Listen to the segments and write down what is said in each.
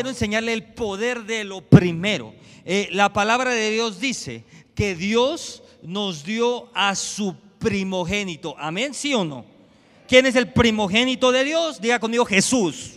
quiero enseñarle el poder de lo primero. Eh, la palabra de Dios dice que Dios nos dio a su primogénito. Amén, sí o no. ¿Quién es el primogénito de Dios? Diga conmigo Jesús.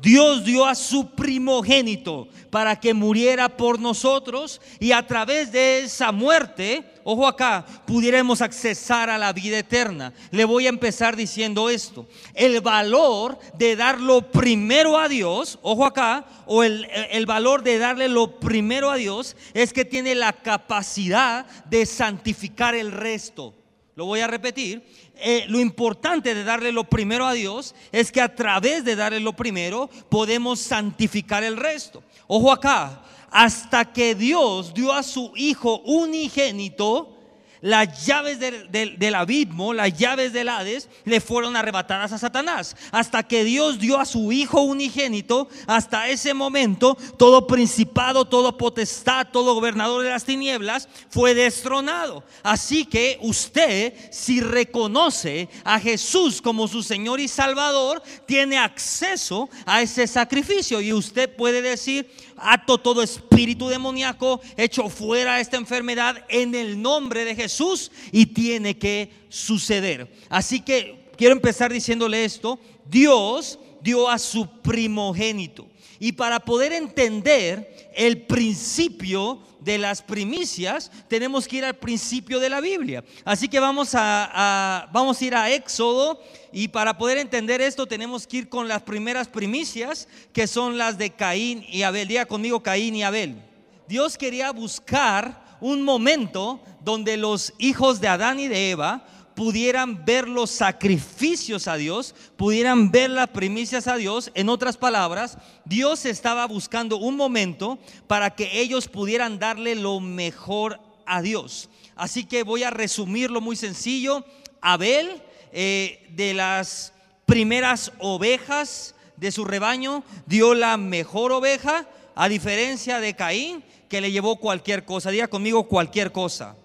Dios dio a su primogénito para que muriera por nosotros y a través de esa muerte, ojo acá, pudiéramos accesar a la vida eterna. Le voy a empezar diciendo esto. El valor de dar lo primero a Dios, ojo acá, o el, el valor de darle lo primero a Dios es que tiene la capacidad de santificar el resto. Lo voy a repetir. Eh, lo importante de darle lo primero a Dios es que a través de darle lo primero podemos santificar el resto. Ojo acá, hasta que Dios dio a su Hijo unigénito, las llaves del, abismo, las llaves del Hades, le fueron arrebatadas a Satanás. Hasta que Dios dio a su Hijo unigénito, hasta ese momento, todo principado, todo potestad, todo gobernador de las tinieblas fue destronado. Así que usted, si reconoce a Jesús como su Señor y Salvador, tiene acceso a ese sacrificio. Y usted puede decir, ato todo espíritu demoníaco, echo fuera esta enfermedad en el nombre de Jesús y tiene que suceder. Así que quiero empezar diciéndole esto, Dios dio a su primogénito. Y para poder entender el principio de las primicias, tenemos que ir al principio de la Biblia. Así que vamos a, vamos a ir a Éxodo y para poder entender esto tenemos que ir con las primeras primicias, que son las de Caín y Abel. Diga conmigo Caín y Abel. Dios quería buscar un momento donde los hijos de Adán y de Eva pudieran ver los sacrificios a Dios, pudieran ver las primicias a Dios. En otras palabras, Dios estaba buscando un momento para que ellos pudieran darle lo mejor a Dios. Así que voy a resumirlo muy sencillo. Abel, eh, de las primeras ovejas de su rebaño, dio la mejor oveja, a diferencia de Caín, que le llevó cualquier cosa. Diga conmigo cualquier cosa.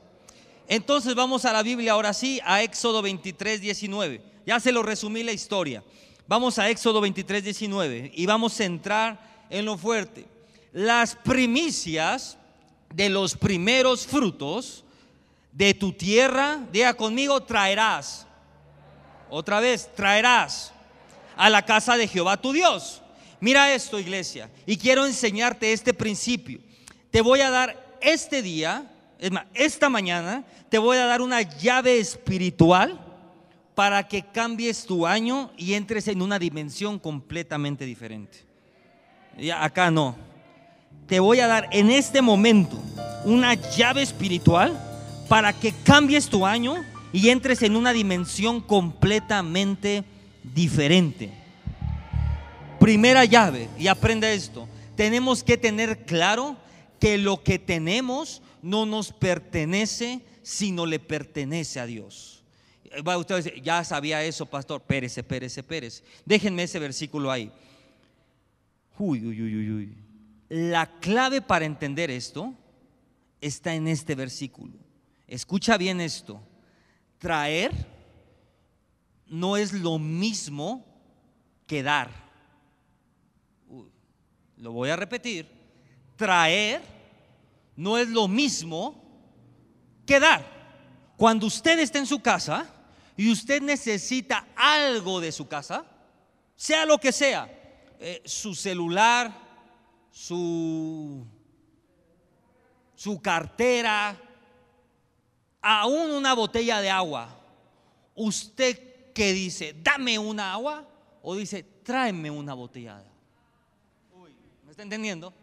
Entonces vamos a la Biblia ahora sí, a Éxodo 23, 19. Ya se lo resumí la historia. Vamos a Éxodo 23, 19 y vamos a entrar en lo fuerte. Las primicias de los primeros frutos de tu tierra, diga conmigo, traerás. Otra vez, traerás a la casa de Jehová tu Dios. Mira esto, iglesia, y quiero enseñarte este principio. Te voy a dar este día es más, esta mañana te voy a dar una llave espiritual para que cambies tu año y entres en una dimensión completamente diferente. Ya, acá no. Te voy a dar en este momento una llave espiritual para que cambies tu año y entres en una dimensión completamente diferente. Primera llave, y aprenda esto, tenemos que tener claro que lo que tenemos no nos pertenece, sino le pertenece a Dios. Va usted a decir, ya sabía eso, pastor. Pérez, Pérez, Pérez. Déjenme ese versículo ahí. Uy, uy, uy, uy. La clave para entender esto está en este versículo. Escucha bien esto. Traer no es lo mismo que dar. lo voy a repetir. Traer no es lo mismo que dar. Cuando usted está en su casa y usted necesita algo de su casa, sea lo que sea, eh, su celular, su, su cartera, aún una botella de agua, usted que dice, dame una agua, o dice, tráeme una botella de agua. ¿Me está entendiendo?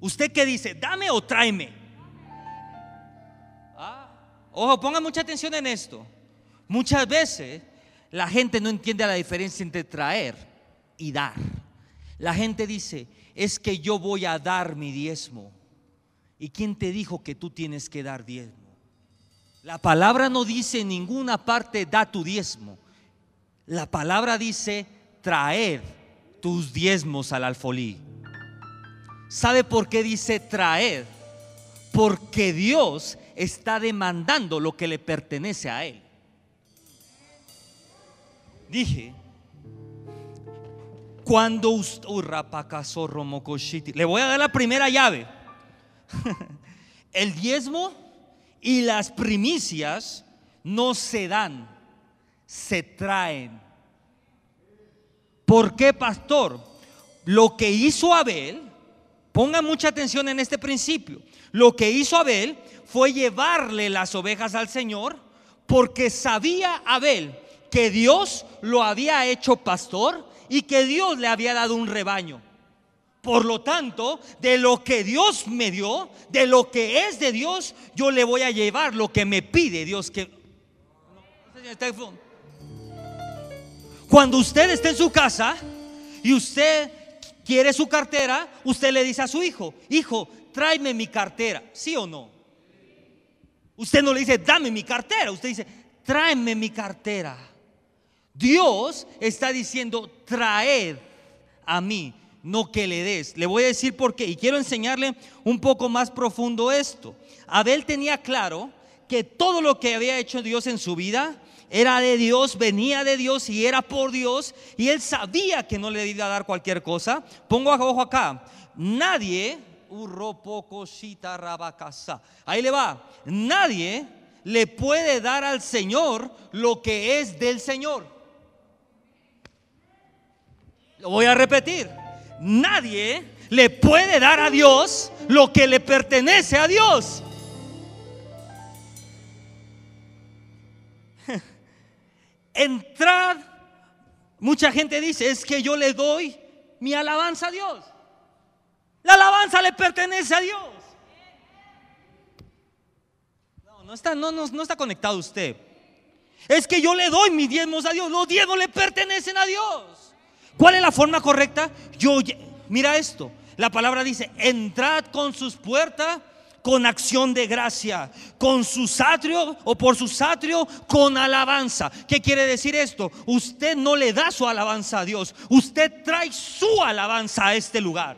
¿Usted qué dice? ¿Dame o tráeme? Ah, ojo, ponga mucha atención en esto. Muchas veces la gente no entiende la diferencia entre traer y dar. La gente dice, es que yo voy a dar mi diezmo. ¿Y quién te dijo que tú tienes que dar diezmo? La palabra no dice en ninguna parte da tu diezmo. La palabra dice traer tus diezmos al alfolí. ¿Sabe por qué dice traer? Porque Dios está demandando lo que le pertenece a Él. Dije, Cuando usted, le voy a dar la primera llave. El diezmo y las primicias no se dan, se traen. ¿Por qué, pastor? Lo que hizo Abel, ponga mucha atención en este principio, lo que hizo Abel fue llevarle las ovejas al Señor porque sabía Abel que Dios lo había hecho pastor y que Dios le había dado un rebaño. Por lo tanto, de lo que Dios me dio, de lo que es de Dios, yo le voy a llevar lo que me pide Dios que cuando usted está en su casa y usted quiere su cartera, usted le dice a su hijo, hijo, tráeme mi cartera, ¿sí o no? Usted no le dice, dame mi cartera, usted dice, tráeme mi cartera. Dios está diciendo, traed a mí, no que le des. Le voy a decir por qué y quiero enseñarle un poco más profundo esto. Abel tenía claro que todo lo que había hecho Dios en su vida era de Dios, venía de Dios y era por Dios. Y él sabía que no le iba a dar cualquier cosa. Pongo ojo acá. Nadie, ahí le va. Nadie le puede dar al Señor lo que es del Señor. Lo voy a repetir. Nadie le puede dar a Dios lo que le pertenece a Dios. Entrad. Mucha gente dice, es que yo le doy mi alabanza a Dios. La alabanza le pertenece a Dios. No, no está, no, no, está conectado usted. Es que yo le doy mis diezmos a Dios. Los diezmos le pertenecen a Dios. ¿Cuál es la forma correcta? Yo, mira esto. La palabra dice, entrad con sus puertas con acción de gracia, con su satrio o por su satrio con alabanza. ¿Qué quiere decir esto? Usted no le da su alabanza a Dios, usted trae su alabanza a este lugar.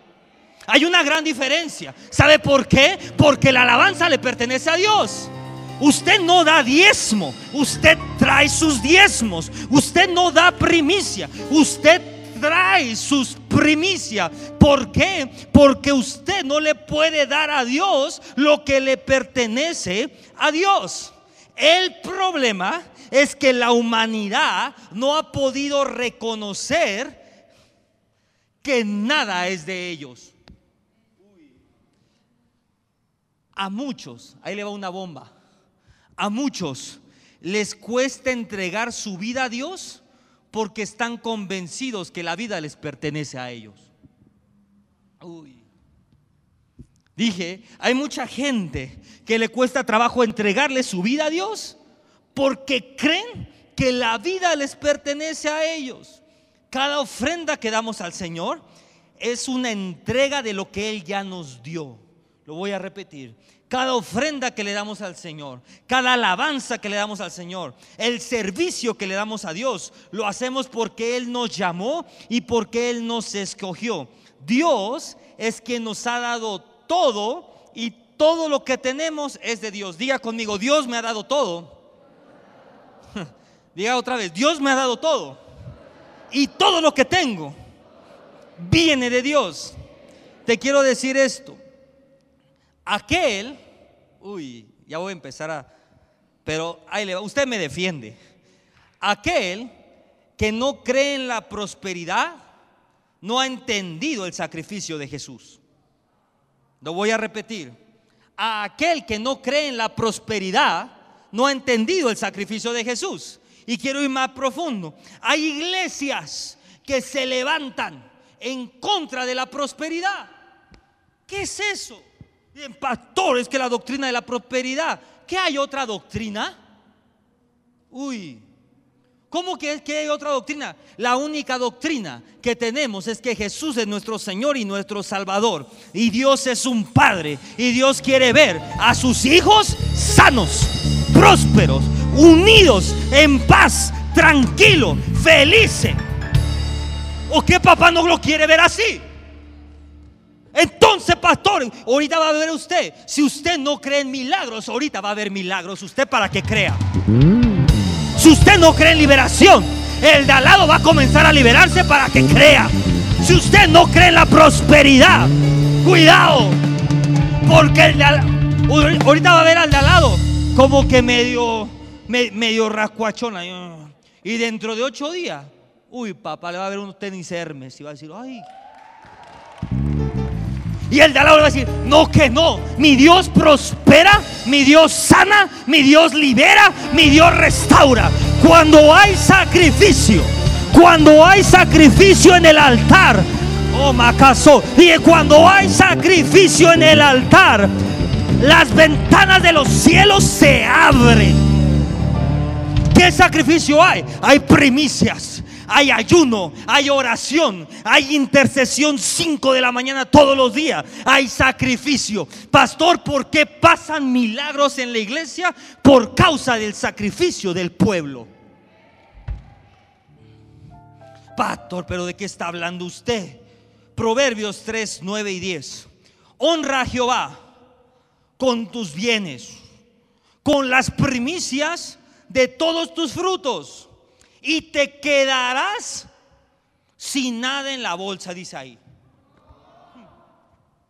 Hay una gran diferencia. ¿Sabe por qué? Porque la alabanza le pertenece a Dios. Usted no da diezmo, usted trae sus diezmos. Usted no da primicia, usted trae sus primicias. ¿Por qué? Porque usted no le puede dar a Dios lo que le pertenece a Dios. El problema es que la humanidad no ha podido reconocer que nada es de ellos. A muchos, ahí le va una bomba, a muchos les cuesta entregar su vida a Dios porque están convencidos que la vida les pertenece a ellos. Dije, hay mucha gente que le cuesta trabajo entregarle su vida a Dios porque creen que la vida les pertenece a ellos. Cada ofrenda que damos al Señor es una entrega de lo que Él ya nos dio. Lo voy a repetir cada ofrenda que le damos al Señor, cada alabanza que le damos al Señor, el servicio que le damos a Dios, lo hacemos porque Él nos llamó y porque Él nos escogió. Dios es quien nos ha dado todo y todo lo que tenemos es de Dios. Diga conmigo, Dios me ha dado todo. Diga otra vez, Dios me ha dado todo. Y todo lo que tengo viene de Dios. Te quiero decir esto. Aquel, uy, ya voy a empezar a, pero ahí le va, usted me defiende. Aquel que no cree en la prosperidad no ha entendido el sacrificio de Jesús. Lo voy a repetir. A aquel que no cree en la prosperidad no ha entendido el sacrificio de Jesús. Y quiero ir más profundo. Hay iglesias que se levantan en contra de la prosperidad. ¿Qué es eso? Bien, pastor, es que la doctrina de la prosperidad. ¿Qué hay otra doctrina? Uy, ¿cómo que, que hay otra doctrina? La única doctrina que tenemos es que Jesús es nuestro Señor y nuestro Salvador. Y Dios es un Padre. Y Dios quiere ver a sus hijos sanos, prósperos, unidos, en paz, tranquilo, felices. ¿O qué papá no lo quiere ver así? Entonces, pastor, ahorita va a ver usted. Si usted no cree en milagros, ahorita va a haber milagros. Usted para que crea. Si usted no cree en liberación, el de al lado va a comenzar a liberarse para que crea. Si usted no cree en la prosperidad, cuidado. Porque el de ahorita va a ver al de al lado como que medio, me- medio rascuachona. Y dentro de ocho días, uy, papá, le va a ver unos tenis Hermes y va a decir, ay. Y el de al lado va a decir, no que no, mi Dios prospera, mi Dios sana, mi Dios libera, mi Dios restaura. Cuando hay sacrificio, cuando hay sacrificio en el altar, oh macaso, y cuando hay sacrificio en el altar, las ventanas de los cielos se abren. ¿Qué sacrificio hay? Hay primicias, hay ayuno, hay oración, hay intercesión 5 de la mañana todos los días, hay sacrificio. Pastor, ¿por qué pasan milagros en la iglesia? Por causa del sacrificio del pueblo. Pastor, pero ¿de qué está hablando usted? Proverbios 3, 9 y 10. Honra a Jehová con tus bienes, con las primicias de todos tus frutos, y te quedarás sin nada en la bolsa, dice ahí.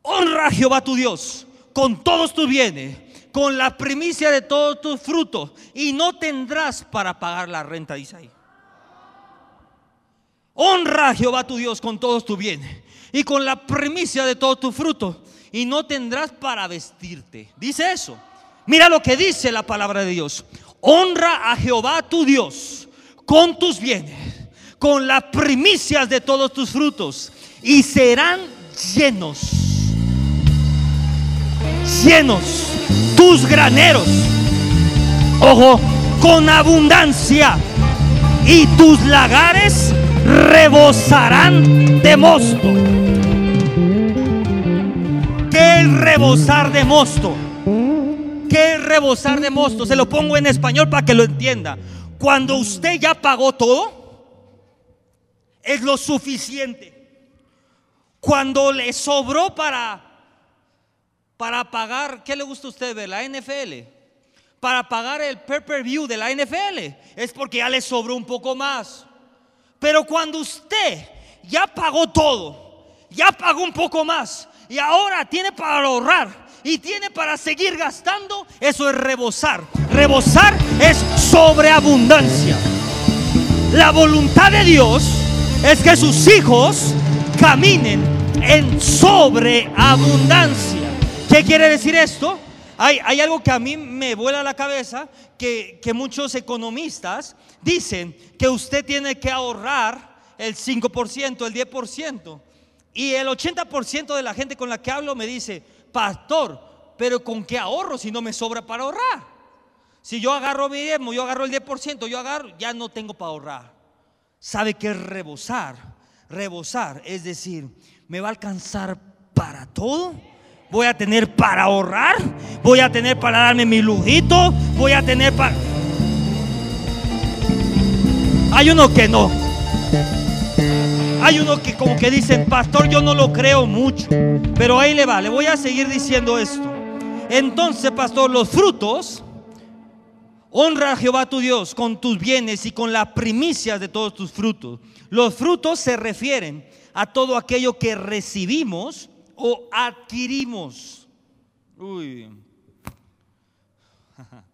Honra a Jehová tu Dios con todos tus bienes, con la primicia de todos tus frutos, y no tendrás para pagar la renta, dice ahí. Honra a Jehová tu Dios con todos tus bienes y con la primicia de todos tus frutos, y no tendrás para vestirte. Dice eso. Mira lo que dice la palabra de Dios. Honra a Jehová tu Dios con tus bienes, con las primicias de todos tus frutos, y serán llenos. Llenos tus graneros. Ojo, con abundancia. Y tus lagares rebosarán de mosto. ¿Qué es rebosar de mosto? ¿Qué es rebosar de mosto? Se lo pongo en español para que lo entienda. Cuando usted ya pagó todo, es lo suficiente. Cuando le sobró para para pagar, ¿qué le gusta a usted ver? La NFL. Para pagar el pay-per-view de la NFL, es porque ya le sobró un poco más. Pero cuando usted ya pagó todo, ya pagó un poco más y ahora tiene para ahorrar y tiene para seguir gastando, eso es rebosar. Rebosar es sobreabundancia. La voluntad de Dios es que sus hijos caminen en sobreabundancia. ¿Qué quiere decir esto? Hay, hay algo que a mí me vuela la cabeza, que, que muchos economistas dicen que usted tiene que ahorrar el 5%, el 10%. Y el 80% de la gente con la que hablo me dice, pastor, pero ¿con qué ahorro si no me sobra para ahorrar? Si yo agarro mi diezmo, yo agarro el 10%, yo agarro, ya no tengo para ahorrar. ¿Sabe qué es rebosar? Rebosar, es decir, ¿me va a alcanzar para todo? Voy a tener para ahorrar, voy a tener para darme mi lujito, voy a tener para... Hay uno que no. Hay uno que como que dicen, pastor, yo no lo creo mucho. Pero ahí le va, le voy a seguir diciendo esto. Entonces, pastor, los frutos, honra a Jehová tu Dios con tus bienes y con las primicias de todos tus frutos. Los frutos se refieren a todo aquello que recibimos o adquirimos. Uy.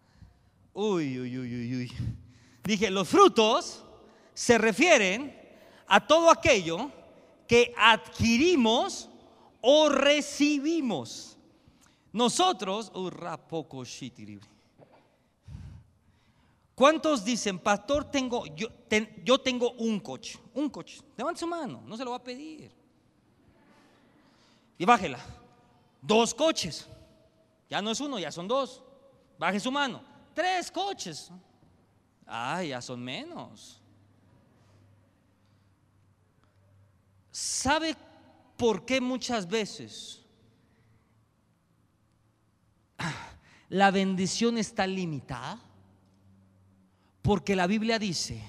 Uy, uy, uy, uy, uy. Dije, los frutos se refieren a todo aquello que adquirimos o recibimos. Nosotros, uh. ¿Cuántos dicen, pastor, tengo, yo, yo tengo un coche? Un coche. Levante su mano, no se lo va a pedir. Y bájela. Dos coches. Ya no es uno, ya son dos. Baje su mano. Tres coches. Ah, ya son menos. ¿Sabe por qué muchas veces la bendición está limitada? Porque la Biblia dice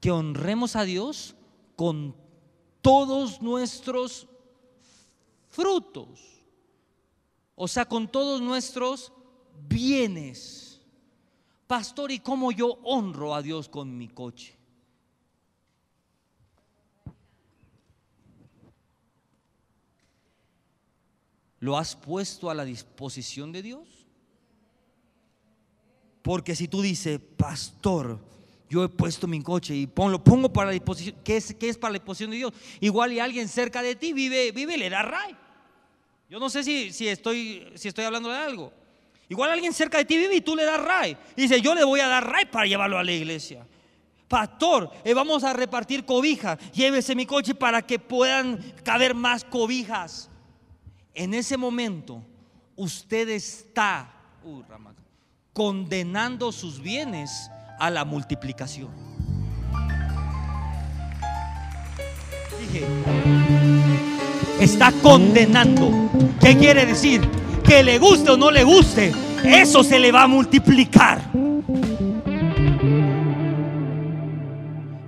que honremos a Dios con todos nuestros frutos. O sea, con todos nuestros bienes. Pastor, ¿y cómo yo honro a Dios con mi coche? ¿Lo has puesto a la disposición de Dios? Porque si tú dices, pastor, yo he puesto mi coche y ponlo, pongo para la disposición, ¿qué es, qué es para la disposición de Dios? Igual y alguien cerca de ti vive, vive y le da ray. Yo no sé si, si, estoy, si estoy hablando de algo. Igual alguien cerca de ti vive y tú le das ray. dice, yo le voy a dar ray para llevarlo a la iglesia. Pastor, eh, vamos a repartir cobijas. Llévese mi coche para que puedan caber más cobijas. En ese momento, usted está uh, condenando sus bienes a la multiplicación. Dije, está condenando. ¿Qué quiere decir? Que le guste o no le guste, eso se le va a multiplicar.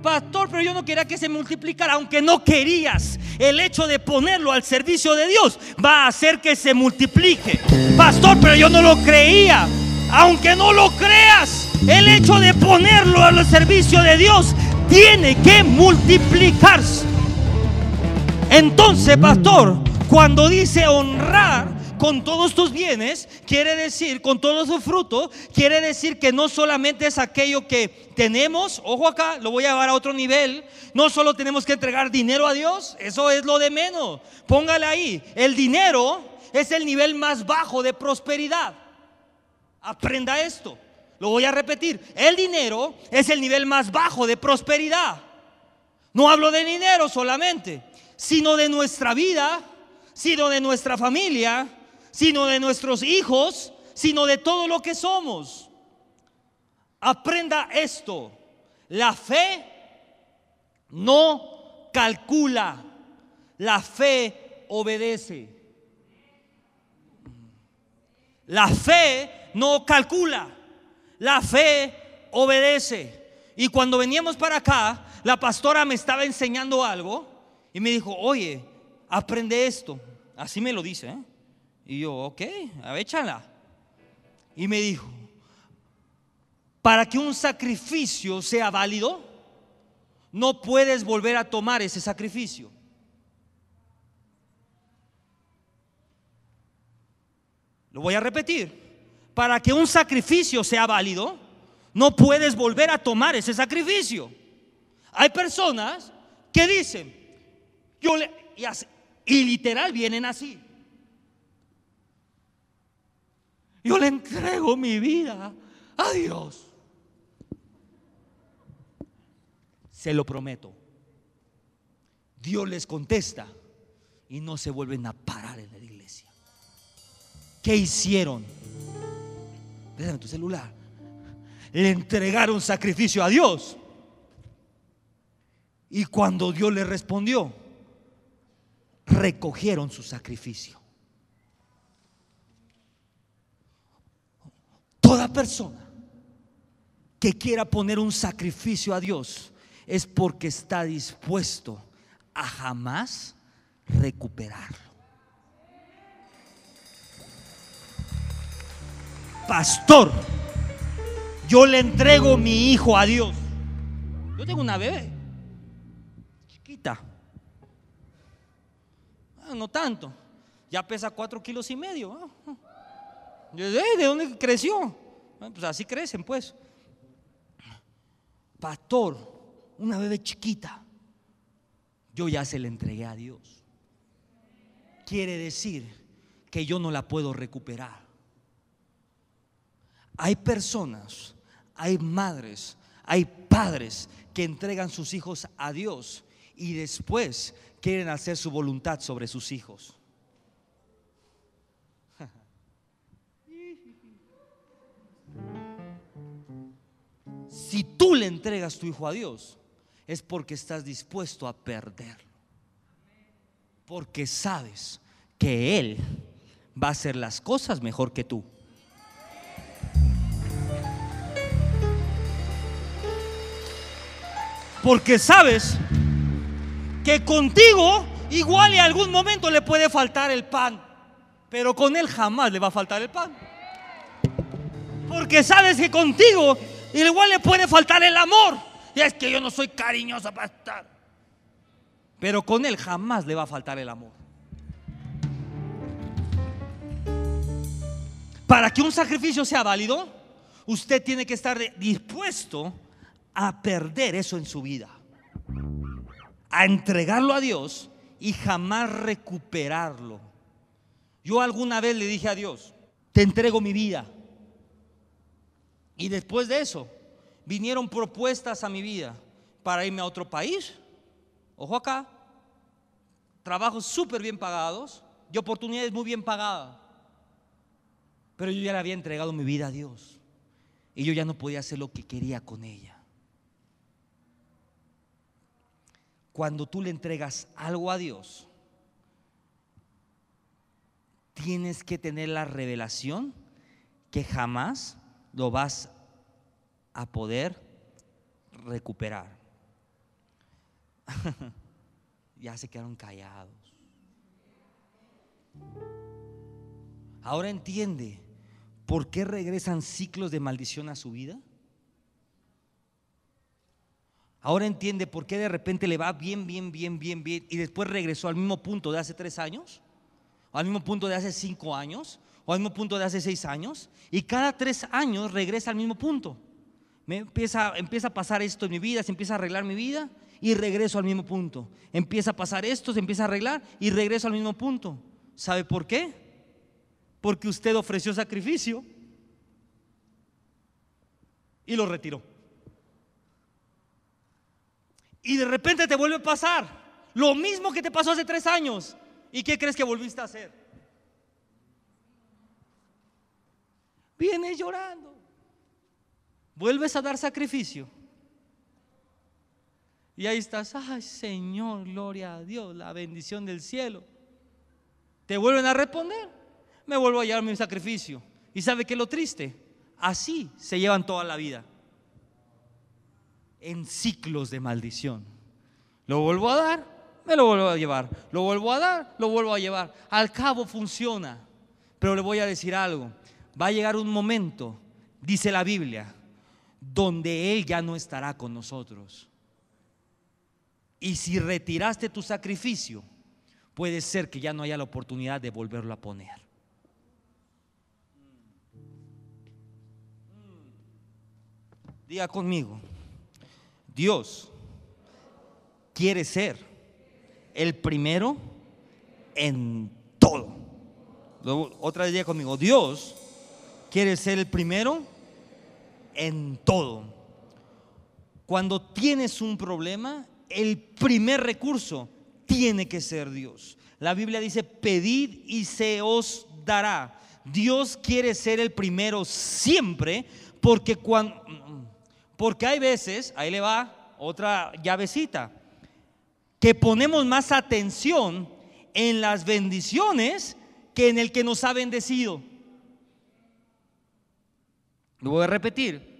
Pastor, pero yo no quería que se multiplicara, aunque no querías. El hecho de ponerlo al servicio de Dios va a hacer que se multiplique. Pastor, pero yo no lo creía. Aunque no lo creas, el hecho de ponerlo al servicio de Dios tiene que multiplicarse. Entonces, pastor, cuando dice honrar, con todos tus bienes, quiere decir, con todo su fruto, quiere decir que no solamente es aquello que tenemos, ojo acá, lo voy a llevar a otro nivel, no solo tenemos que entregar dinero a Dios, eso es lo de menos, póngale ahí, el dinero es el nivel más bajo de prosperidad. Aprenda esto, lo voy a repetir, el dinero es el nivel más bajo de prosperidad. No hablo de dinero solamente, sino de nuestra vida, sino de nuestra familia, sino de nuestros hijos, sino de todo lo que somos. Aprenda esto. La fe no calcula, la fe obedece. La fe no calcula, la fe obedece. Y cuando veníamos para acá, la pastora me estaba enseñando algo y me dijo, oye, aprende esto. Así me lo dice. ¿eh? Y yo, ok, échala. Y me dijo, para que un sacrificio sea válido, no puedes volver a tomar ese sacrificio. Lo voy a repetir. Para que un sacrificio sea válido, no puedes volver a tomar ese sacrificio. Hay personas que dicen, yo y literal vienen así. Yo le entrego mi vida a Dios. Se lo prometo. Dios les contesta y no se vuelven a parar en la iglesia. ¿Qué hicieron? Déjame tu celular. Le entregaron sacrificio a Dios. Y cuando Dios le respondió, recogieron su sacrificio. Toda persona que quiera poner un sacrificio a Dios es porque está dispuesto a jamás recuperarlo. Pastor, yo le entrego mi hijo a Dios. Yo tengo una bebé, chiquita. Ah, no tanto, ya pesa cuatro kilos y medio. ¿De dónde creció? Pues así crecen, pues. Pastor, una bebé chiquita, yo ya se la entregué a Dios. Quiere decir que yo no la puedo recuperar. Hay personas, hay madres, hay padres que entregan sus hijos a Dios y después quieren hacer su voluntad sobre sus hijos. Si tú le entregas tu hijo a Dios, es porque estás dispuesto a perderlo. Porque sabes que Él va a hacer las cosas mejor que tú. Porque sabes que contigo igual en algún momento le puede faltar el pan, pero con Él jamás le va a faltar el pan. Porque sabes que contigo y igual le puede faltar el amor. Y es que yo no soy cariñosa para estar. Pero con él jamás le va a faltar el amor. Para que un sacrificio sea válido, usted tiene que estar dispuesto a perder eso en su vida, a entregarlo a Dios y jamás recuperarlo. Yo alguna vez le dije a Dios, te entrego mi vida. Y después de eso, vinieron propuestas a mi vida para irme a otro país. Ojo acá, trabajos súper bien pagados y oportunidades muy bien pagadas. Pero yo ya le había entregado mi vida a Dios. Y yo ya no podía hacer lo que quería con ella. Cuando tú le entregas algo a Dios, tienes que tener la revelación que jamás lo vas a poder recuperar. ya se quedaron callados. Ahora entiende por qué regresan ciclos de maldición a su vida. Ahora entiende por qué de repente le va bien, bien, bien, bien, bien y después regresó al mismo punto de hace tres años, al mismo punto de hace cinco años, o al mismo punto de hace seis años, y cada tres años regresa al mismo punto. Me empieza, empieza a pasar esto en mi vida, se empieza a arreglar mi vida y regreso al mismo punto. Empieza a pasar esto, se empieza a arreglar y regreso al mismo punto. ¿Sabe por qué? porque usted ofreció sacrificio y lo retiró. Y de repente te vuelve a pasar lo mismo que te pasó hace tres años. ¿Y qué crees que volviste a hacer? Vienes llorando. Vuelves a dar sacrificio. Y ahí estás, ay Señor, gloria a Dios, la bendición del cielo. Te vuelven a responder me vuelvo a llevar mi sacrificio. ¿Y sabe qué es lo triste? Así se llevan toda la vida. En ciclos de maldición. Lo vuelvo a dar, me lo vuelvo a llevar. Lo vuelvo a dar, lo vuelvo a llevar. Al cabo funciona. Pero le voy a decir algo. Va a llegar un momento, dice la Biblia, donde Él ya no estará con nosotros. Y si retiraste tu sacrificio, puede ser que ya no haya la oportunidad de volverlo a poner. Diga conmigo, Dios quiere ser el primero en todo. otra vez diga conmigo, Dios quiere ser el primero en todo. Cuando tienes un problema, el primer recurso tiene que ser Dios. La Biblia dice, pedid y se os dará. Dios quiere ser el primero siempre, porque cuando porque hay veces, ahí le va otra llavecita, que ponemos más atención en las bendiciones que en el que nos ha bendecido. Lo voy a repetir.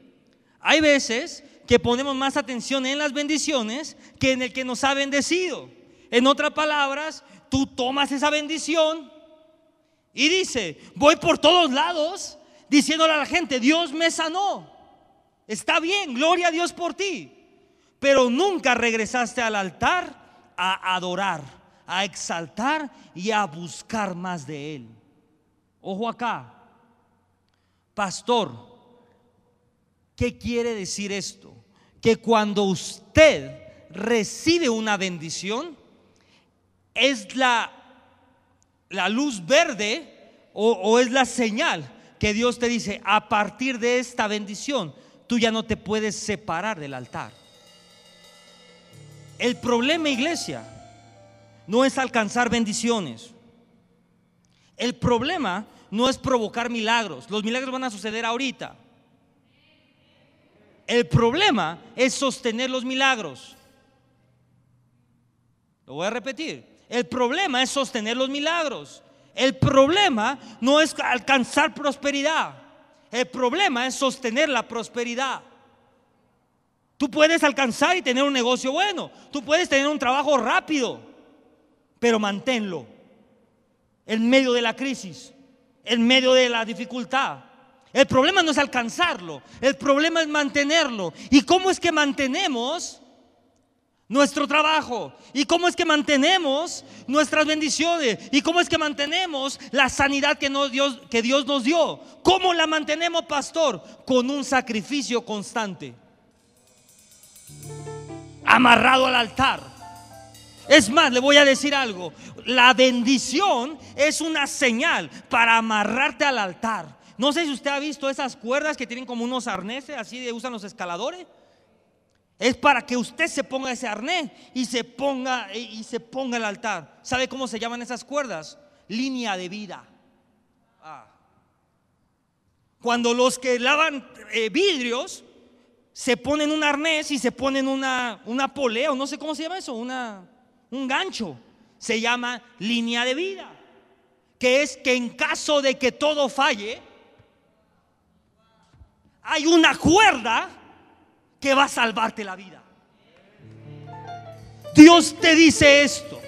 Hay veces que ponemos más atención en las bendiciones que en el que nos ha bendecido. En otras palabras, tú tomas esa bendición y dice, voy por todos lados diciéndole a la gente, Dios me sanó. Está bien, gloria a Dios por ti. Pero nunca regresaste al altar a adorar, a exaltar y a buscar más de Él. Ojo acá, pastor, ¿qué quiere decir esto? Que cuando usted recibe una bendición, es la, la luz verde o, o es la señal que Dios te dice, a partir de esta bendición, tú ya no te puedes separar del altar. El problema, iglesia, no es alcanzar bendiciones. El problema no es provocar milagros. Los milagros van a suceder ahorita. El problema es sostener los milagros. Lo voy a repetir. El problema es sostener los milagros. El problema no es alcanzar prosperidad. El problema es sostener la prosperidad. Tú puedes alcanzar y tener un negocio bueno. Tú puedes tener un trabajo rápido, pero manténlo en medio de la crisis, en medio de la dificultad. El problema no es alcanzarlo, el problema es mantenerlo. ¿Y cómo es que mantenemos nuestro trabajo. ¿Y cómo es que mantenemos nuestras bendiciones? ¿Y cómo es que mantenemos la sanidad que, Dios, nos dio? ¿Cómo la mantenemos, pastor? Con un sacrificio constante. Amarrado al altar. Es más, le voy a decir algo. La bendición es una señal para amarrarte al altar. No sé si usted ha visto esas cuerdas que tienen como unos arneses, así de usan los escaladores. Es para que usted se ponga ese arnés y se ponga y se ponga el altar. ¿Sabe cómo se llaman esas cuerdas? Línea de vida. Ah. Cuando los que lavan eh, vidrios se ponen un arnés y se ponen una, una polea, o no sé cómo se llama eso, una, un gancho, se llama línea de vida. Que es que en caso de que todo falle, hay una cuerda que va a salvarte la vida. Dios te dice esto.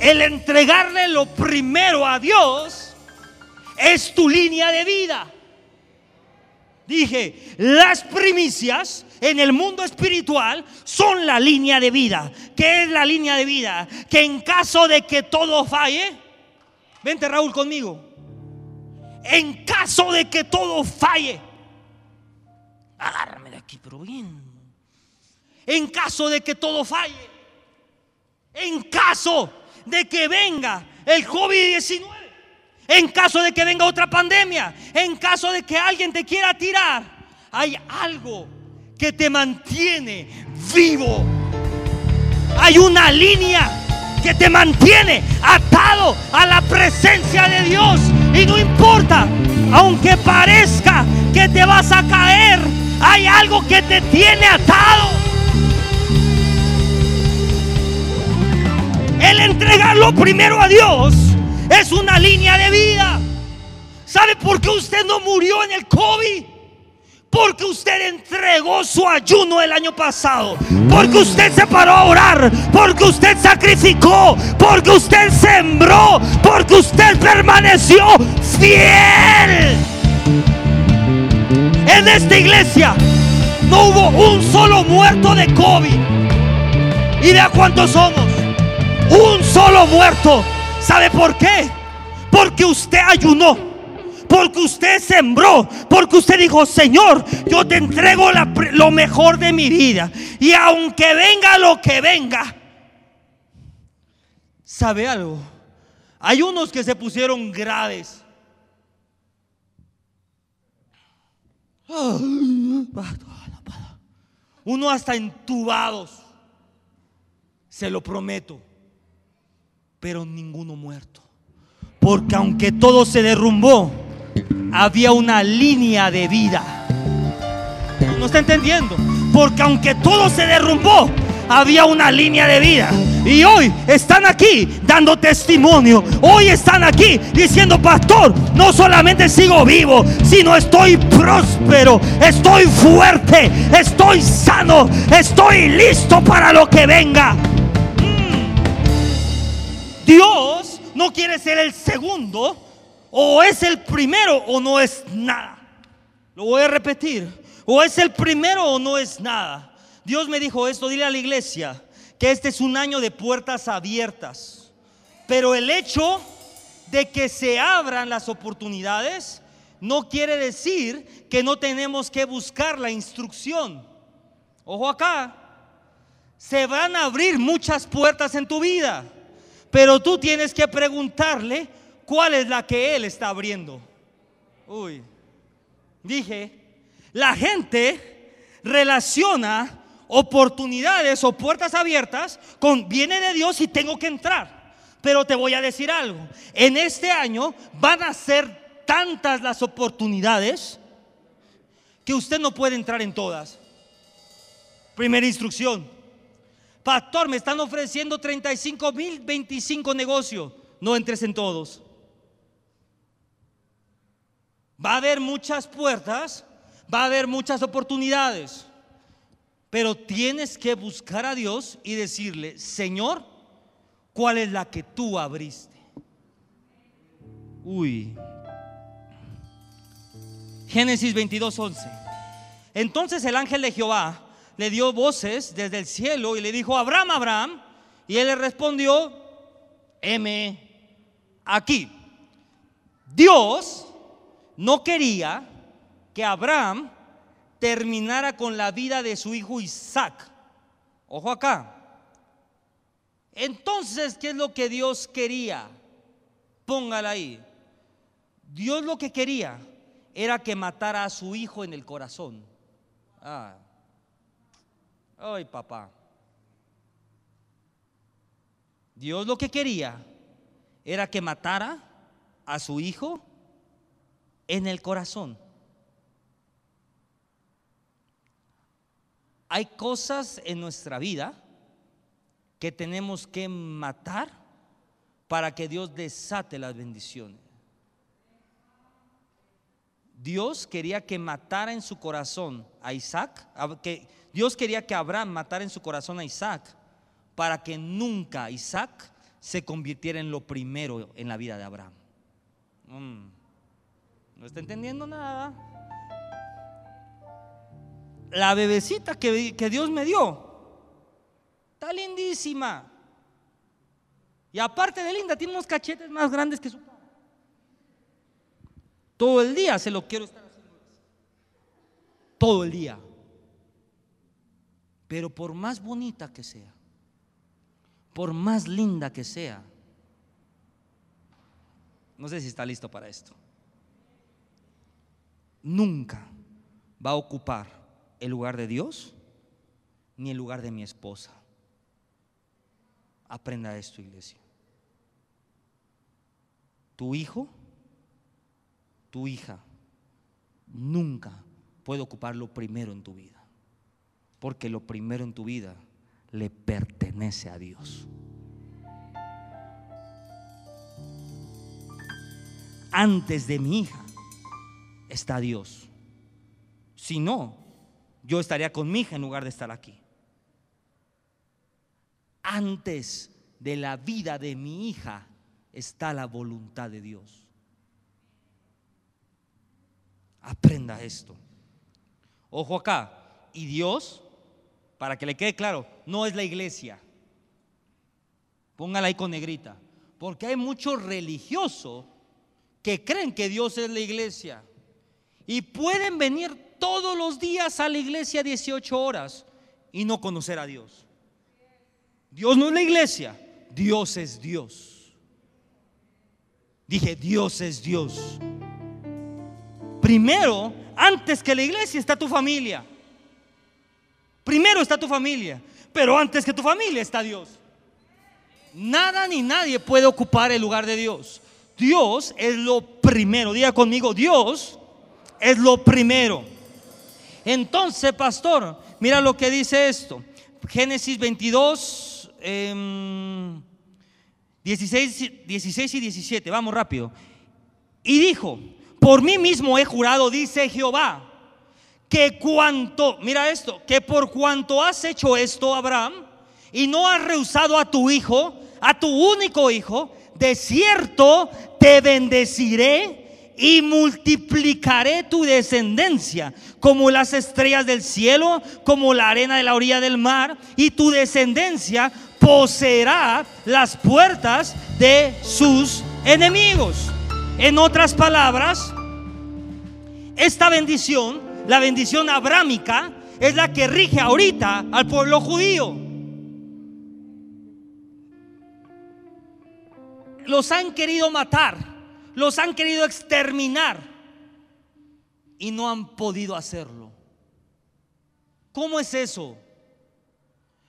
El entregarle lo primero a Dios es tu línea de vida. Dije, las primicias en el mundo espiritual son la línea de vida. ¿Qué es la línea de vida? Que en caso de que todo falle, vente Raúl conmigo. En caso de que todo falle, agárrame de aquí, pero bien. En caso de que todo falle, en caso de que venga el COVID-19, en caso de que venga otra pandemia, en caso de que alguien te quiera tirar, hay algo que te mantiene vivo. Hay una línea que te mantiene atado a la presencia de Dios. Y no importa, aunque parezca que te vas a caer, hay algo que te tiene atado. El entregarlo primero a Dios es una línea de vida. ¿Sabe por qué usted no murió en el COVID? Porque usted entregó su ayuno el año pasado. Porque usted se paró a orar. Porque usted sacrificó. Porque usted sembró. Porque usted permaneció fiel en esta iglesia no hubo un solo muerto de COVID. ¿Y de cuántos somos? Un solo muerto. ¿Sabe por qué? Porque usted ayunó. Porque usted sembró. Porque usted dijo, Señor, yo te entrego lo mejor de mi vida. Y aunque venga lo que venga. ¿Sabe algo? Hay unos que se pusieron graves. Uno hasta entubados. Se lo prometo. Pero ninguno muerto. Porque aunque todo se derrumbó, había una línea de vida. ¿No está entendiendo? Porque aunque todo se derrumbó, había una línea de vida. Y hoy están aquí dando testimonio. Hoy están aquí diciendo, pastor, no solamente sigo vivo, sino estoy próspero, estoy fuerte, estoy sano, estoy listo para lo que venga. Mm. Dios no quiere ser el segundo, o es el primero o no es nada. Lo voy a repetir. O es el primero o no es nada. Dios me dijo esto, dile a la iglesia que este es un año de puertas abiertas. Pero el hecho de que se abran las oportunidades no quiere decir que no tenemos que buscar la instrucción. Ojo acá, se van a abrir muchas puertas en tu vida, pero tú tienes que preguntarle cuál es la que Él está abriendo. Uy, dije, la gente relaciona oportunidades o puertas abiertas con viene de Dios y tengo que entrar. Pero te voy a decir algo, en este año van a ser tantas las oportunidades que usted no puede entrar en todas. Primera instrucción. Pastor, me están ofreciendo 35 mil 25 negocios. No entres en todos. Va a haber muchas puertas, va a haber muchas oportunidades. Pero tienes que buscar a Dios y decirle, Señor, ¿cuál es la que tú abriste? Uy. Génesis 22, 11. Entonces el ángel de Jehová le dio voces desde el cielo y le dijo, Abraham, Abraham. Y él le respondió, M aquí. Dios no quería que Abraham terminara con la vida de su hijo Isaac. Ojo acá. Entonces, ¿qué es lo que Dios quería? Póngala ahí. Dios lo que quería era que matara a su hijo en el corazón. Ah. Ay, papá. Dios lo que quería era que matara a su hijo en el corazón. Hay cosas en nuestra vida que tenemos que matar para que Dios desate las bendiciones. Dios quería que matara en su corazón a Isaac, que Dios quería que Abraham matara en su corazón a Isaac para que nunca Isaac se convirtiera en lo primero en la vida de Abraham. Mm. ¿No está entendiendo nada? La bebecita que, que Dios me dio está lindísima. Y aparte de linda, tiene unos cachetes más grandes que su padre. Todo el día se lo quiero estar haciendo. Todo el día. Pero por más bonita que sea, por más linda que sea, no sé si está listo para esto, nunca va a ocupar el lugar de Dios ni el lugar de mi esposa. Aprenda esto, iglesia. Tu hijo, tu hija, nunca puede ocupar lo primero en tu vida. Porque lo primero en tu vida le pertenece a Dios. Antes de mi hija está Dios. Si no, yo estaría con mi hija en lugar de estar aquí. Antes de la vida de mi hija está la voluntad de Dios. Aprenda esto. Ojo acá. Y Dios para que le quede claro, no es la iglesia. Póngala ahí con negrita. Porque hay muchos religiosos que creen que Dios es la iglesia. Y pueden venir todos los días a la iglesia 18 horas y no conocer a Dios. Dios no es la iglesia, Dios es Dios. Dije, Dios es Dios. Primero, antes que la iglesia está tu familia. Primero está tu familia, pero antes que tu familia está Dios. Nada ni nadie puede ocupar el lugar de Dios. Dios es lo primero. Diga conmigo, Dios es lo primero. Entonces, pastor, mira lo que dice esto. Génesis 22, 16, 16 y 17. Vamos rápido. Y dijo, por mí mismo he jurado, dice Jehová que cuanto, mira esto, que por cuanto has hecho esto, Abraham, y no has rehusado a tu hijo, a tu único hijo, de cierto te bendeciré y multiplicaré tu descendencia como las estrellas del cielo, como la arena de la orilla del mar, y tu descendencia poseerá las puertas de sus enemigos. En otras palabras, esta bendición la bendición abrámica es la que rige ahorita al pueblo judío. Los han querido matar, los han querido exterminar y no han podido hacerlo. ¿Cómo es eso?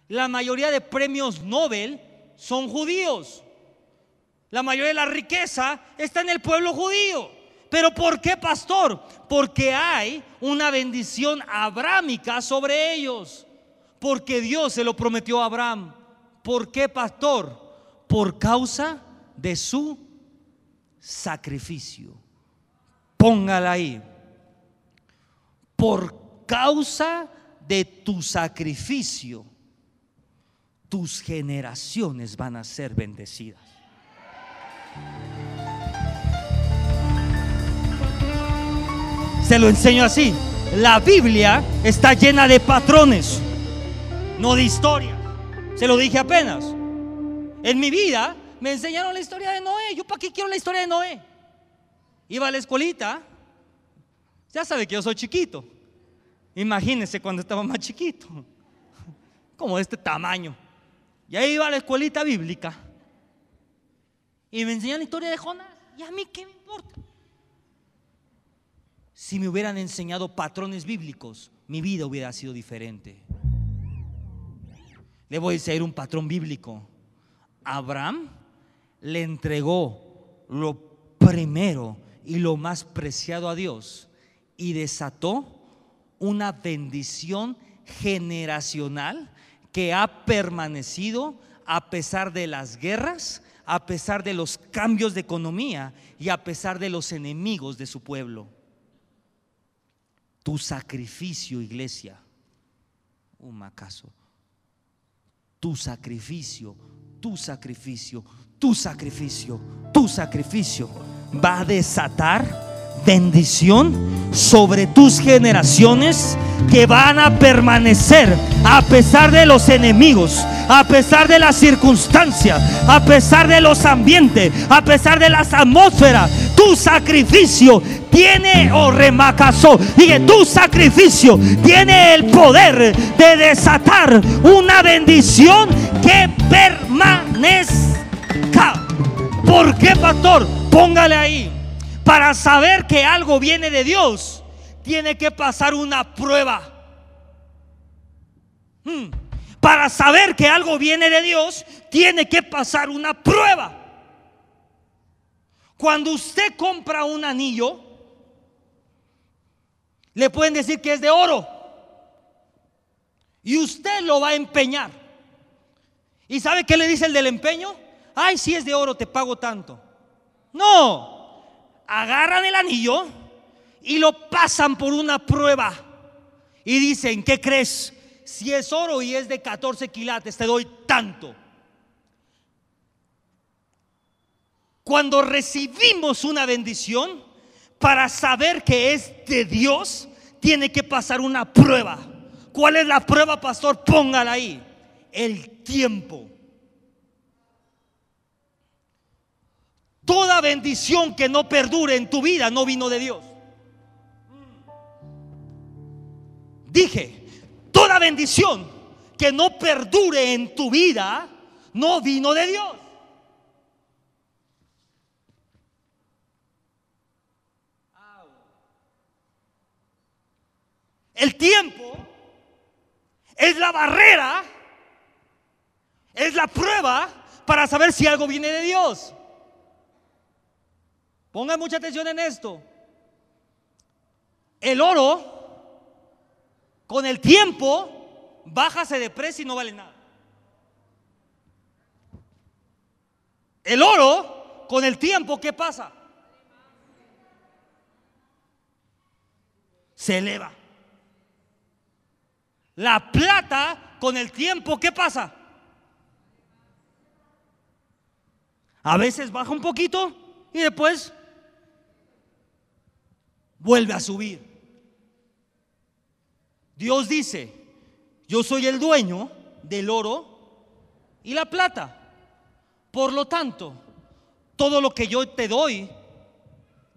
La mayoría de premios Nobel son judíos. La mayoría de la riqueza está en el pueblo judío. Pero ¿por qué, pastor? Porque hay una bendición abrámica sobre ellos. Porque Dios se lo prometió a Abraham. ¿Por qué, pastor? Por causa de su sacrificio. Póngala ahí. Por causa de tu sacrificio, tus generaciones van a ser bendecidas. Se lo enseño así. La Biblia está llena de patrones. no de historia. Se lo dije apenas. En mi vida me enseñaron la historia de Noé. ¿Yo para qué quiero la historia de Noé? Iba a la escuelita. Ya sabe que yo soy chiquito. Imagínense cuando estaba más chiquito. Como de este tamaño. Y ahí iba a la escuelita bíblica. Y me enseñan la historia de Jonás. ¿Y a mí qué me importa? Si me hubieran enseñado patrones bíblicos, mi vida hubiera sido diferente. Le voy a decir un patrón bíblico. Abraham le entregó lo primero y lo más preciado a Dios y desató una bendición generacional que ha permanecido a pesar de las guerras, a pesar de los cambios de economía y a pesar de los enemigos de su pueblo. Tu sacrificio, iglesia, un macaso, tu sacrificio, tu sacrificio, tu sacrificio, tu sacrificio va a desatar bendición sobre tus generaciones que van a permanecer a pesar de los enemigos, a pesar de las circunstancias, a pesar de los ambientes, a pesar de las atmósferas. Tu sacrificio tiene, o oh, remacasó, que tu sacrificio tiene el poder de desatar una bendición que permanezca. ¿Por qué, pastor? Póngale ahí para saber que algo viene de Dios, tiene que pasar una prueba. Hmm. Para saber que algo viene de Dios, tiene que pasar una prueba. Cuando usted compra un anillo, le pueden decir que es de oro. Y usted lo va a empeñar. ¿Y sabe qué le dice el del empeño? Ay, si es de oro, te pago tanto. No, agarran el anillo y lo pasan por una prueba. Y dicen, ¿qué crees? Si es oro y es de 14 quilates, te doy tanto. Cuando recibimos una bendición, para saber que es de Dios, tiene que pasar una prueba. ¿Cuál es la prueba, pastor? Póngala ahí. El tiempo. Toda bendición que no perdure en tu vida no vino de Dios. Dije, toda bendición que no perdure en tu vida no vino de Dios. El tiempo es la barrera, es la prueba para saber si algo viene de Dios. Pongan mucha atención en esto. El oro, con el tiempo, bájase de precio y no vale nada. El oro, con el tiempo, ¿qué pasa? Se eleva. La plata, con el tiempo, ¿qué pasa? A veces baja un poquito y después vuelve a subir. Dios dice, yo soy el dueño del oro y la plata. Por lo tanto, todo lo que yo te doy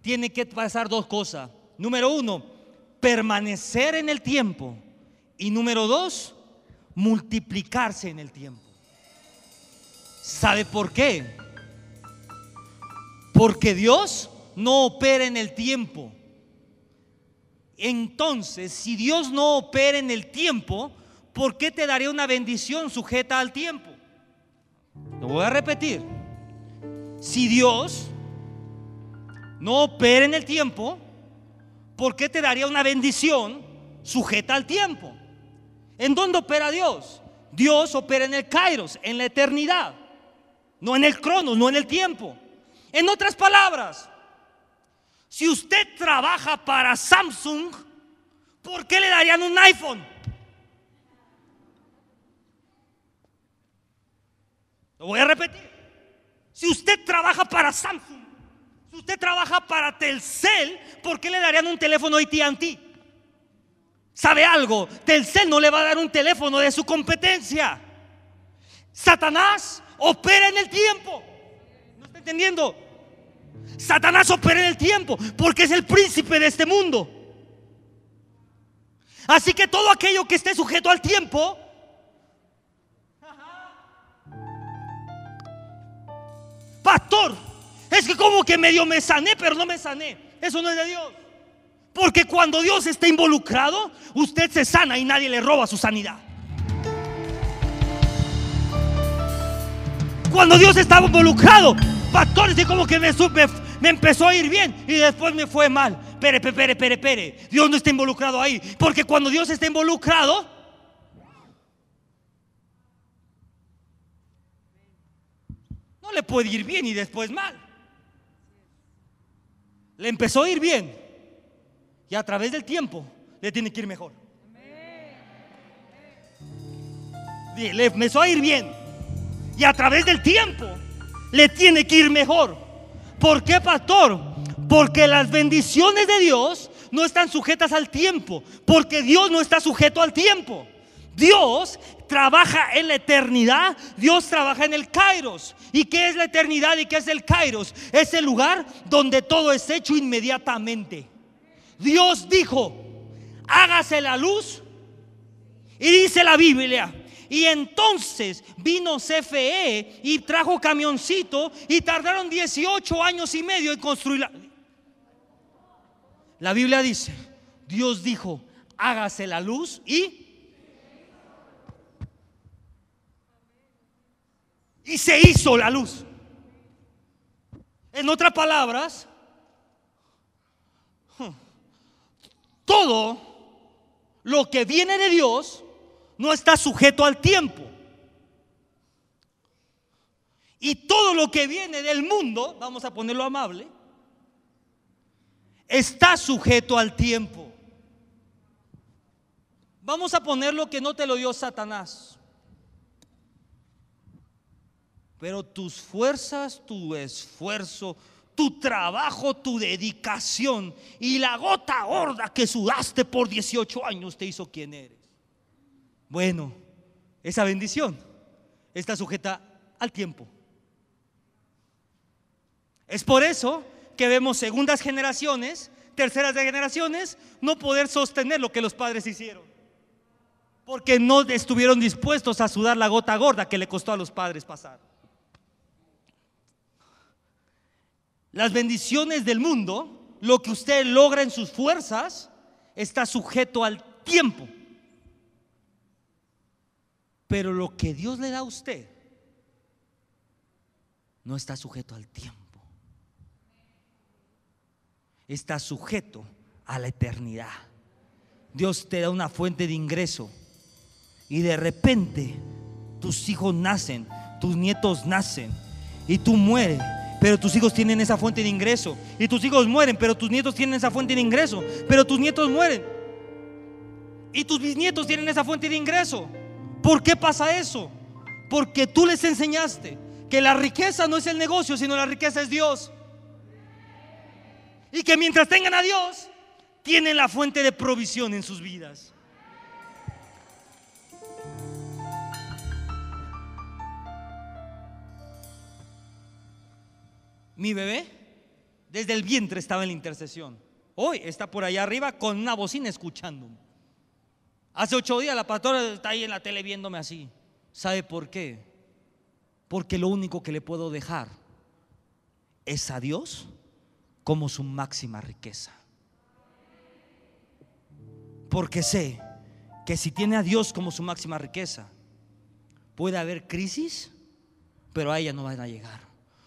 tiene que pasar dos cosas. Número uno, permanecer en el tiempo. Y número dos, multiplicarse en el tiempo. ¿Sabe por qué? Porque Dios no opera en el tiempo. Entonces, si Dios no opera en el tiempo, ¿por qué te daría una bendición sujeta al tiempo? Lo voy a repetir. Si Dios no opera en el tiempo, ¿por qué te daría una bendición sujeta al tiempo? ¿En dónde opera Dios? Dios opera en el Kairos, en la eternidad, no en el cronos, no en el tiempo. En otras palabras, si usted trabaja para Samsung, ¿por qué le darían un iPhone? Lo voy a repetir. Si usted trabaja para Samsung, si usted trabaja para Telcel, ¿por qué le darían un teléfono AT&T? ¿Sabe algo? Telcel no le va a dar un teléfono de su competencia. Satanás opera en el tiempo. ¿No está entendiendo? Satanás opera en el tiempo porque es el príncipe de este mundo. Así que todo aquello que esté sujeto al tiempo, pastor, es que como que medio me sané, pero no me sané. Eso no es de Dios. Porque cuando Dios está involucrado, usted se sana y nadie le roba su sanidad. Cuando Dios estaba involucrado, pastor, es como que me, me empezó a ir bien y después me fue mal. Pere, pere, pere, pere. Dios no está involucrado ahí. Porque cuando Dios está involucrado, no le puede ir bien y después mal. Le empezó a ir bien y a través del tiempo le tiene que ir mejor. Le empezó a ir bien y a través del tiempo le tiene que ir mejor. ¿Por qué, pastor? Porque las bendiciones de Dios no están sujetas al tiempo, porque Dios no está sujeto al tiempo. Dios trabaja en la eternidad, Dios trabaja en el Kairos. ¿Y qué es la eternidad y qué es el Kairos? Es el lugar donde todo es hecho inmediatamente. Dios dijo, hágase la luz. Y dice la Biblia, y entonces vino CFE y trajo camioncito y tardaron 18 años y medio en construirla. La Biblia dice, Dios dijo, hágase la luz y... Y se hizo la luz. En otras palabras, todo lo que viene de Dios no está sujeto al tiempo. Y todo lo que viene del mundo, vamos a ponerlo amable, está sujeto al tiempo. Vamos a poner lo que no te lo dio Satanás. Pero tus fuerzas, tu esfuerzo, tu trabajo, tu dedicación y la gota gorda que sudaste por 18 años te hizo quien eres. Bueno, esa bendición está sujeta al tiempo. Es por eso que vemos segundas generaciones, terceras generaciones, no poder sostener lo que los padres hicieron. Porque no estuvieron dispuestos a sudar la gota gorda que le costó a los padres pasar. Las bendiciones del mundo, lo que usted logra en sus fuerzas, está sujeto al tiempo. Pero lo que Dios le da a usted no está sujeto al tiempo. Está sujeto a la eternidad. Dios te da una fuente de ingreso y de repente tus hijos nacen, tus nietos nacen y tú mueres pero tus hijos tienen esa fuente de ingreso. Y tus hijos mueren, pero tus nietos tienen esa fuente de ingreso. Pero tus nietos mueren. Y tus bisnietos tienen esa fuente de ingreso. ¿Por qué pasa eso? Porque tú les enseñaste que la riqueza no es el negocio, sino la riqueza es Dios. Y que mientras tengan a Dios, tienen la fuente de provisión en sus vidas. Mi bebé desde el vientre estaba en la intercesión. Hoy está por allá arriba con una bocina escuchando. Hace ocho días la pastora está ahí en la tele viéndome así. ¿Sabe por qué? Porque lo único que le puedo dejar es a Dios como su máxima riqueza. Porque sé que si tiene a Dios como su máxima riqueza, puede haber crisis, pero a ella no van a llegar.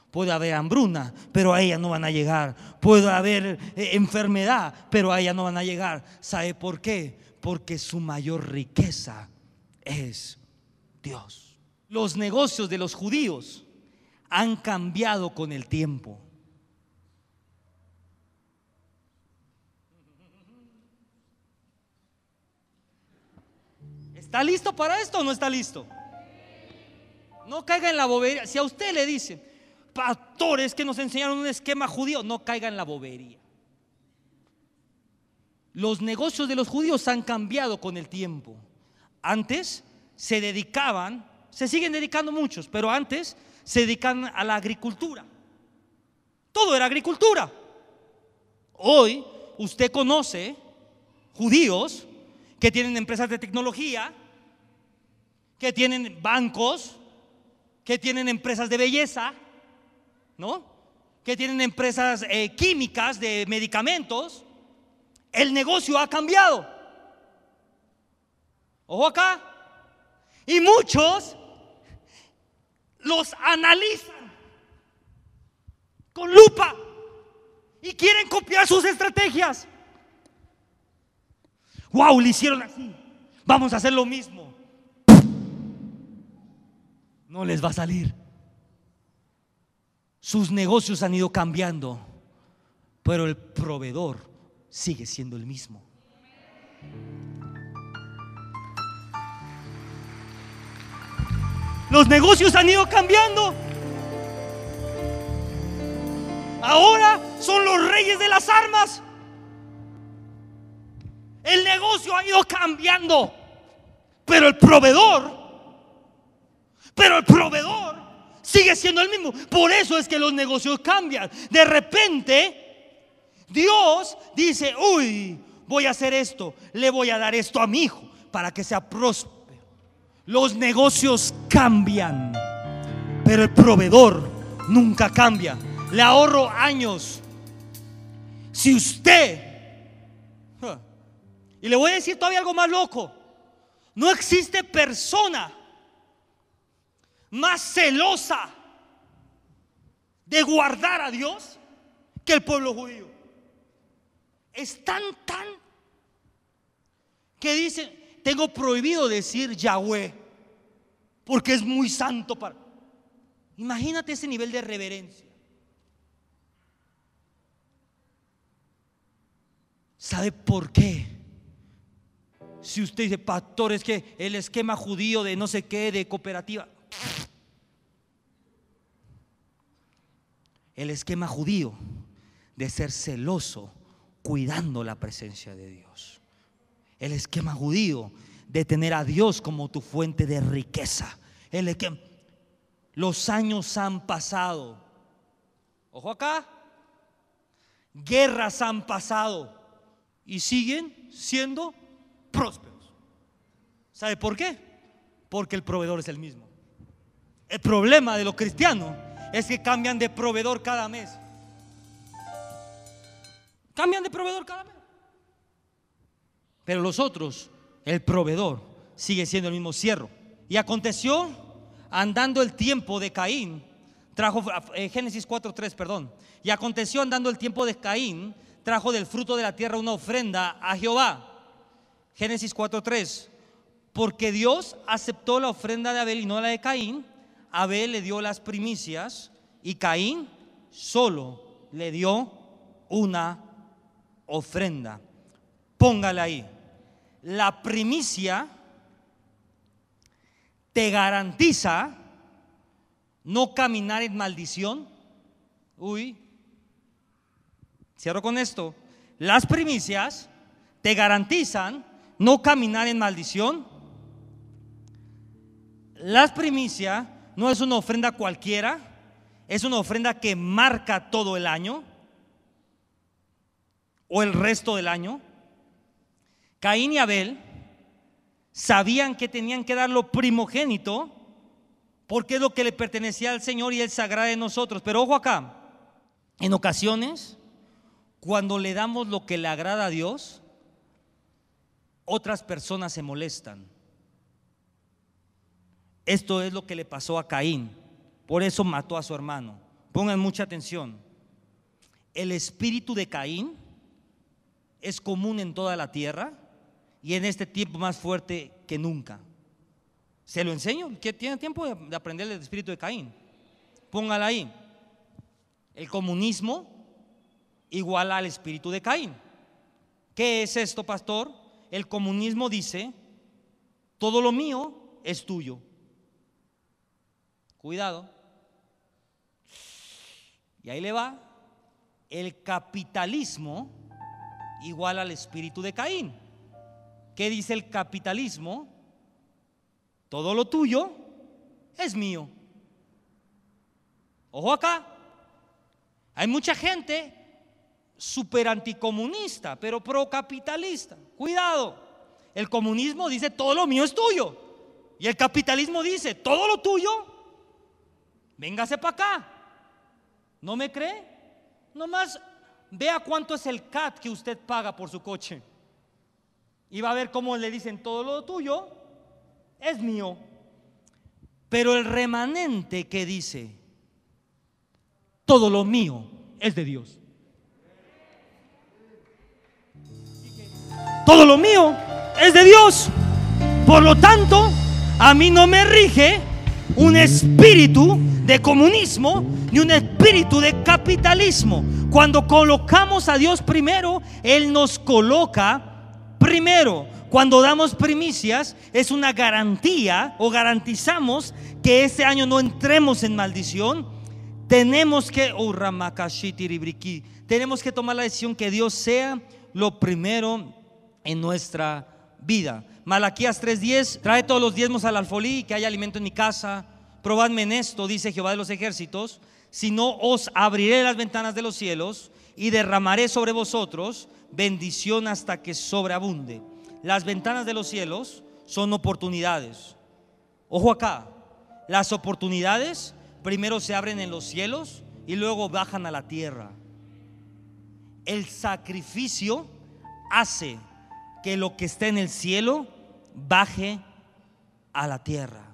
Puede haber hambruna, pero a ella no van a llegar. Puede haber eh, enfermedad, pero a ella no van a llegar. ¿Sabe por qué? Porque su mayor riqueza es Dios. Los negocios de los judíos han cambiado con el tiempo. ¿Está listo para esto o no está listo? No caiga en la bobería. Si a usted le dicen, pastores que nos enseñaron un esquema judío, no caiga en la bobería. Los negocios de los judíos han cambiado con el tiempo. Antes se dedicaban, se siguen dedicando muchos, pero antes se dedican a la agricultura. Todo era agricultura. Hoy usted conoce judíos que tienen empresas de tecnología, que tienen bancos, que tienen empresas de belleza, ¿no? Que tienen empresas eh, químicas de medicamentos. El negocio ha cambiado. Ojo acá. Y muchos los analizan con lupa y quieren copiar sus estrategias. Wow, le hicieron así. Vamos a hacer lo mismo. No les va a salir. Sus negocios han ido cambiando, pero el proveedor sigue siendo el mismo. Los negocios han ido cambiando. Ahora son los reyes de las armas. El negocio ha ido cambiando. Pero el proveedor, pero el proveedor sigue siendo el mismo. Por eso es que los negocios cambian. De repente, Dios dice, uy, voy a hacer esto, le voy a dar esto a mi hijo para que sea próspero. Los negocios cambian, pero el proveedor nunca cambia. Le ahorro años. Si usted, y le voy a decir todavía algo más loco, no existe persona más celosa de guardar a Dios que el pueblo judío. Es tan, tan, que dicen, tengo prohibido decir Yahweh, porque es muy santo para... Imagínate ese nivel de reverencia. ¿Sabe por qué? Si usted dice, pastor, es que el esquema judío de no sé qué, de cooperativa. El esquema judío de ser celoso, cuidando la presencia de Dios el esquema judío de tener a Dios como tu fuente de riqueza. El los años han pasado. Ojo acá. Guerras han pasado y siguen siendo prósperos. ¿Sabe por qué? Porque el proveedor es el mismo. El problema de los cristianos es que cambian de proveedor cada mes. Cambian de proveedor cada mes. Pero los otros, el proveedor, sigue siendo el mismo cierro. Y aconteció, andando el tiempo de Caín, trajo, eh, Génesis 4.3, perdón. Y aconteció andando el tiempo de Caín, trajo del fruto de la tierra una ofrenda a Jehová. Génesis 4.3. Porque Dios aceptó la ofrenda de Abel y no la de Caín. Abel le dio las primicias y Caín solo le dio una ofrenda. Póngale ahí la primicia te garantiza no caminar en maldición. Uy, cierro con esto. Las primicias te garantizan no caminar en maldición. Las primicias no es una ofrenda cualquiera, es una ofrenda que marca todo el año o el resto del año. Caín y Abel sabían que tenían que dar lo primogénito porque es lo que le pertenecía al Señor y Él sagrada de nosotros. Pero ojo acá, en ocasiones, cuando le damos lo que le agrada a Dios, otras personas se molestan. Esto es lo que le pasó a Caín. Por eso mató a su hermano. Pongan mucha atención. El espíritu de Caín es común en toda la tierra y en este tiempo más fuerte que nunca. Se lo enseño, que tiene tiempo de aprender el espíritu de Caín. Póngala ahí. El comunismo igual al espíritu de Caín. ¿Qué es esto, pastor? El comunismo dice, todo lo mío es tuyo. Cuidado. Y ahí le va. El capitalismo igual al espíritu de Caín. ¿Qué dice el capitalismo? Todo lo tuyo es mío. Ojo acá. Hay mucha gente súper anticomunista, pero procapitalista. Cuidado. El comunismo dice todo lo mío es tuyo. Y el capitalismo dice todo lo tuyo, véngase para acá. ¿No me cree? Nomás vea cuánto es el CAT que usted paga por su coche. Y va a ver cómo le dicen todo lo tuyo es mío. Pero el remanente que dice todo lo mío es de Dios. Todo lo mío es de Dios. Por lo tanto, a mí no me rige un espíritu de comunismo ni un espíritu de capitalismo. Cuando colocamos a Dios primero, Él nos coloca primero. Cuando damos primicias, es una garantía o garantizamos que este año no entremos en maldición. Tenemos que, oh, tenemos que tomar la decisión que Dios sea lo primero en nuestra vida. Malaquías 3:10, trae todos los diezmos al alfolí, que haya alimento en mi casa. Probadme en esto, dice Jehová de los ejércitos, si no os abriré las ventanas de los cielos y derramaré sobre vosotros bendición hasta que sobreabunde. Las ventanas de los cielos son oportunidades. Ojo acá, las oportunidades primero se abren en los cielos y luego bajan a la tierra. El sacrificio hace que lo que está en el cielo baje a la tierra.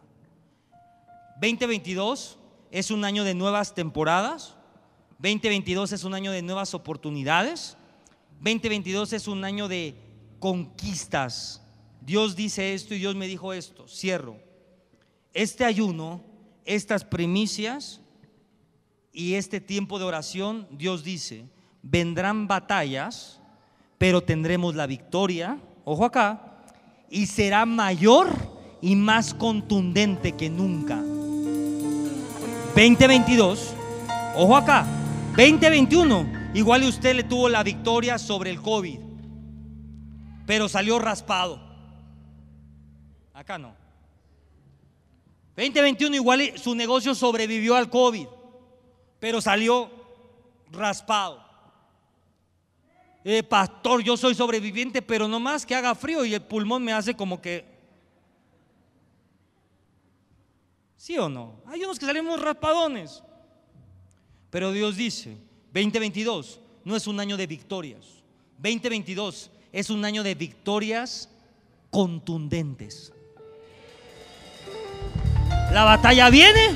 2022 es un año de nuevas temporadas. 2022 es un año de nuevas oportunidades. 2022 es un año de conquistas. Dios dice esto y Dios me dijo esto. Cierro. Este ayuno, estas primicias y este tiempo de oración, Dios dice, vendrán batallas pero tendremos la victoria, ojo acá, y será mayor y más contundente que nunca. 2022, ojo acá, 2021, igual usted le tuvo la victoria sobre el COVID, pero salió raspado. Acá no. 2021 igual su negocio sobrevivió al COVID, pero salió raspado. Eh, pastor, yo soy sobreviviente, pero no más que haga frío y el pulmón me hace como que... ¿Sí o no? Hay unos que salimos raspadones. Pero Dios dice, 2022 no es un año de victorias. 2022 es un año de victorias contundentes. La batalla viene,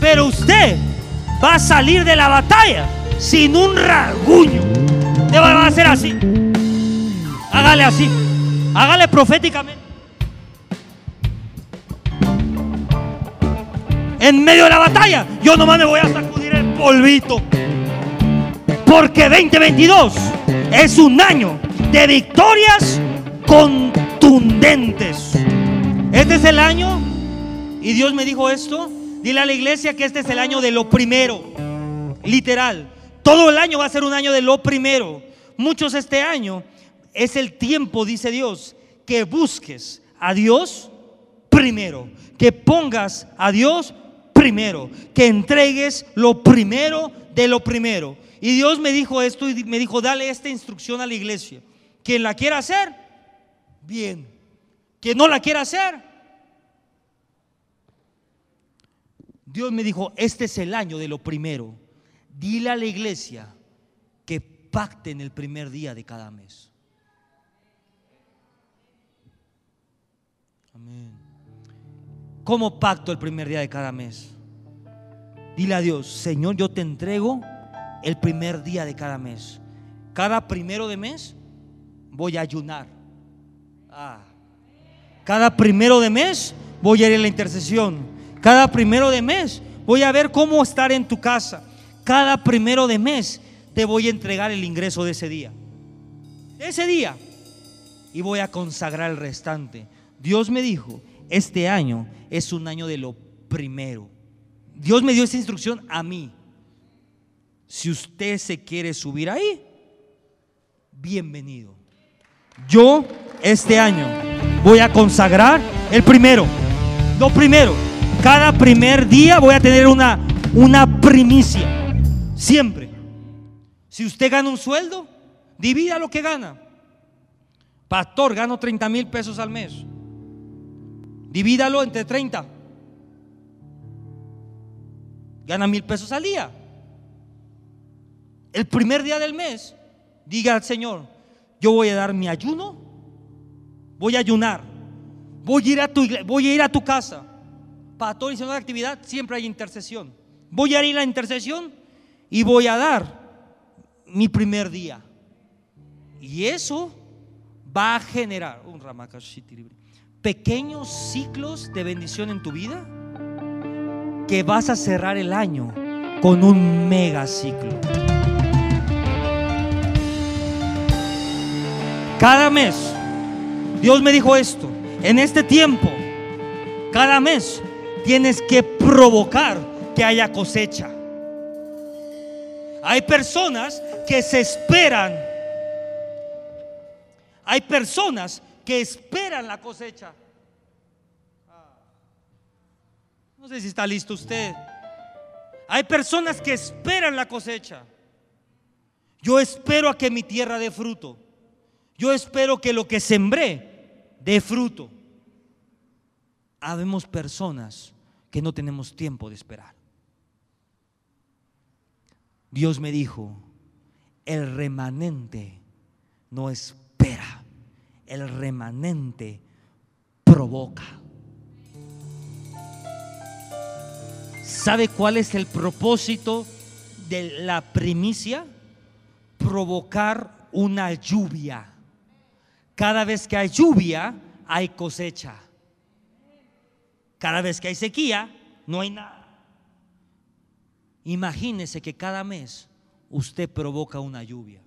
pero usted va a salir de la batalla sin un rasguño. Te va a hacer así. Hágale así. Hágale proféticamente. En medio de la batalla, yo nomás me voy a sacudir el polvito. Porque 2022 es un año de victorias contundentes. Este es el año, y Dios me dijo esto, dile a la iglesia que este es el año de lo primero, literal. Todo el año va a ser un año de lo primero. Muchos este año es el tiempo, dice Dios, que busques a Dios primero, que pongas a Dios primero, que entregues lo primero de lo primero. Y Dios me dijo esto y me dijo, dale esta instrucción a la iglesia. Quien la quiera hacer, bien. Quien no la quiera hacer, Dios me dijo, este es el año de lo primero dile a la iglesia que pacte en el primer día de cada mes. Amén. ¿Cómo pacto el primer día de cada mes? Dile a Dios, Señor, yo te entrego el primer día de cada mes. Cada primero de mes voy a ayunar. Ah. Cada primero de mes voy a ir a la intercesión. Cada primero de mes voy a ver cómo estar en tu casa cada primero de mes te voy a entregar el ingreso de ese día. ese día. Y voy a consagrar el restante. Dios me dijo, este año es un año de lo primero. Dios me dio esa instrucción a mí. Si usted se quiere subir ahí, bienvenido. Yo este año voy a consagrar el primero. Lo primero, cada primer día voy a tener una, una primicia. Siempre. Si usted gana un sueldo, divida lo que gana. Pastor, gano 30 mil pesos al mes. Divídalo entre 30. Gana mil pesos al día. El primer día del mes, diga al Señor, yo voy a dar mi ayuno, voy a ayunar, voy a ir a tu, voy a ir a tu casa. Para toda de actividad siempre hay intercesión. Voy a ir a la intercesión y voy a dar mi primer día. Y eso va a generar un pequeños ciclos de bendición en tu vida que vas a cerrar el año con un mega ciclo. Cada mes, Dios me dijo esto, en este tiempo, cada mes tienes que provocar que haya cosecha. Hay personas que se esperan. Hay personas que esperan la cosecha. No sé si está listo usted. Hay personas que esperan la cosecha. Yo espero a que mi tierra dé fruto. Yo espero que lo que sembré dé fruto. Habemos personas que no tenemos tiempo de esperar. Dios me dijo, el remanente no espera, el remanente provoca. ¿Sabe cuál es el propósito de la primicia? Provocar una lluvia. Cada vez que hay lluvia, hay cosecha. Cada vez que hay sequía, no hay nada. Imagínese que cada mes usted provoca una lluvia.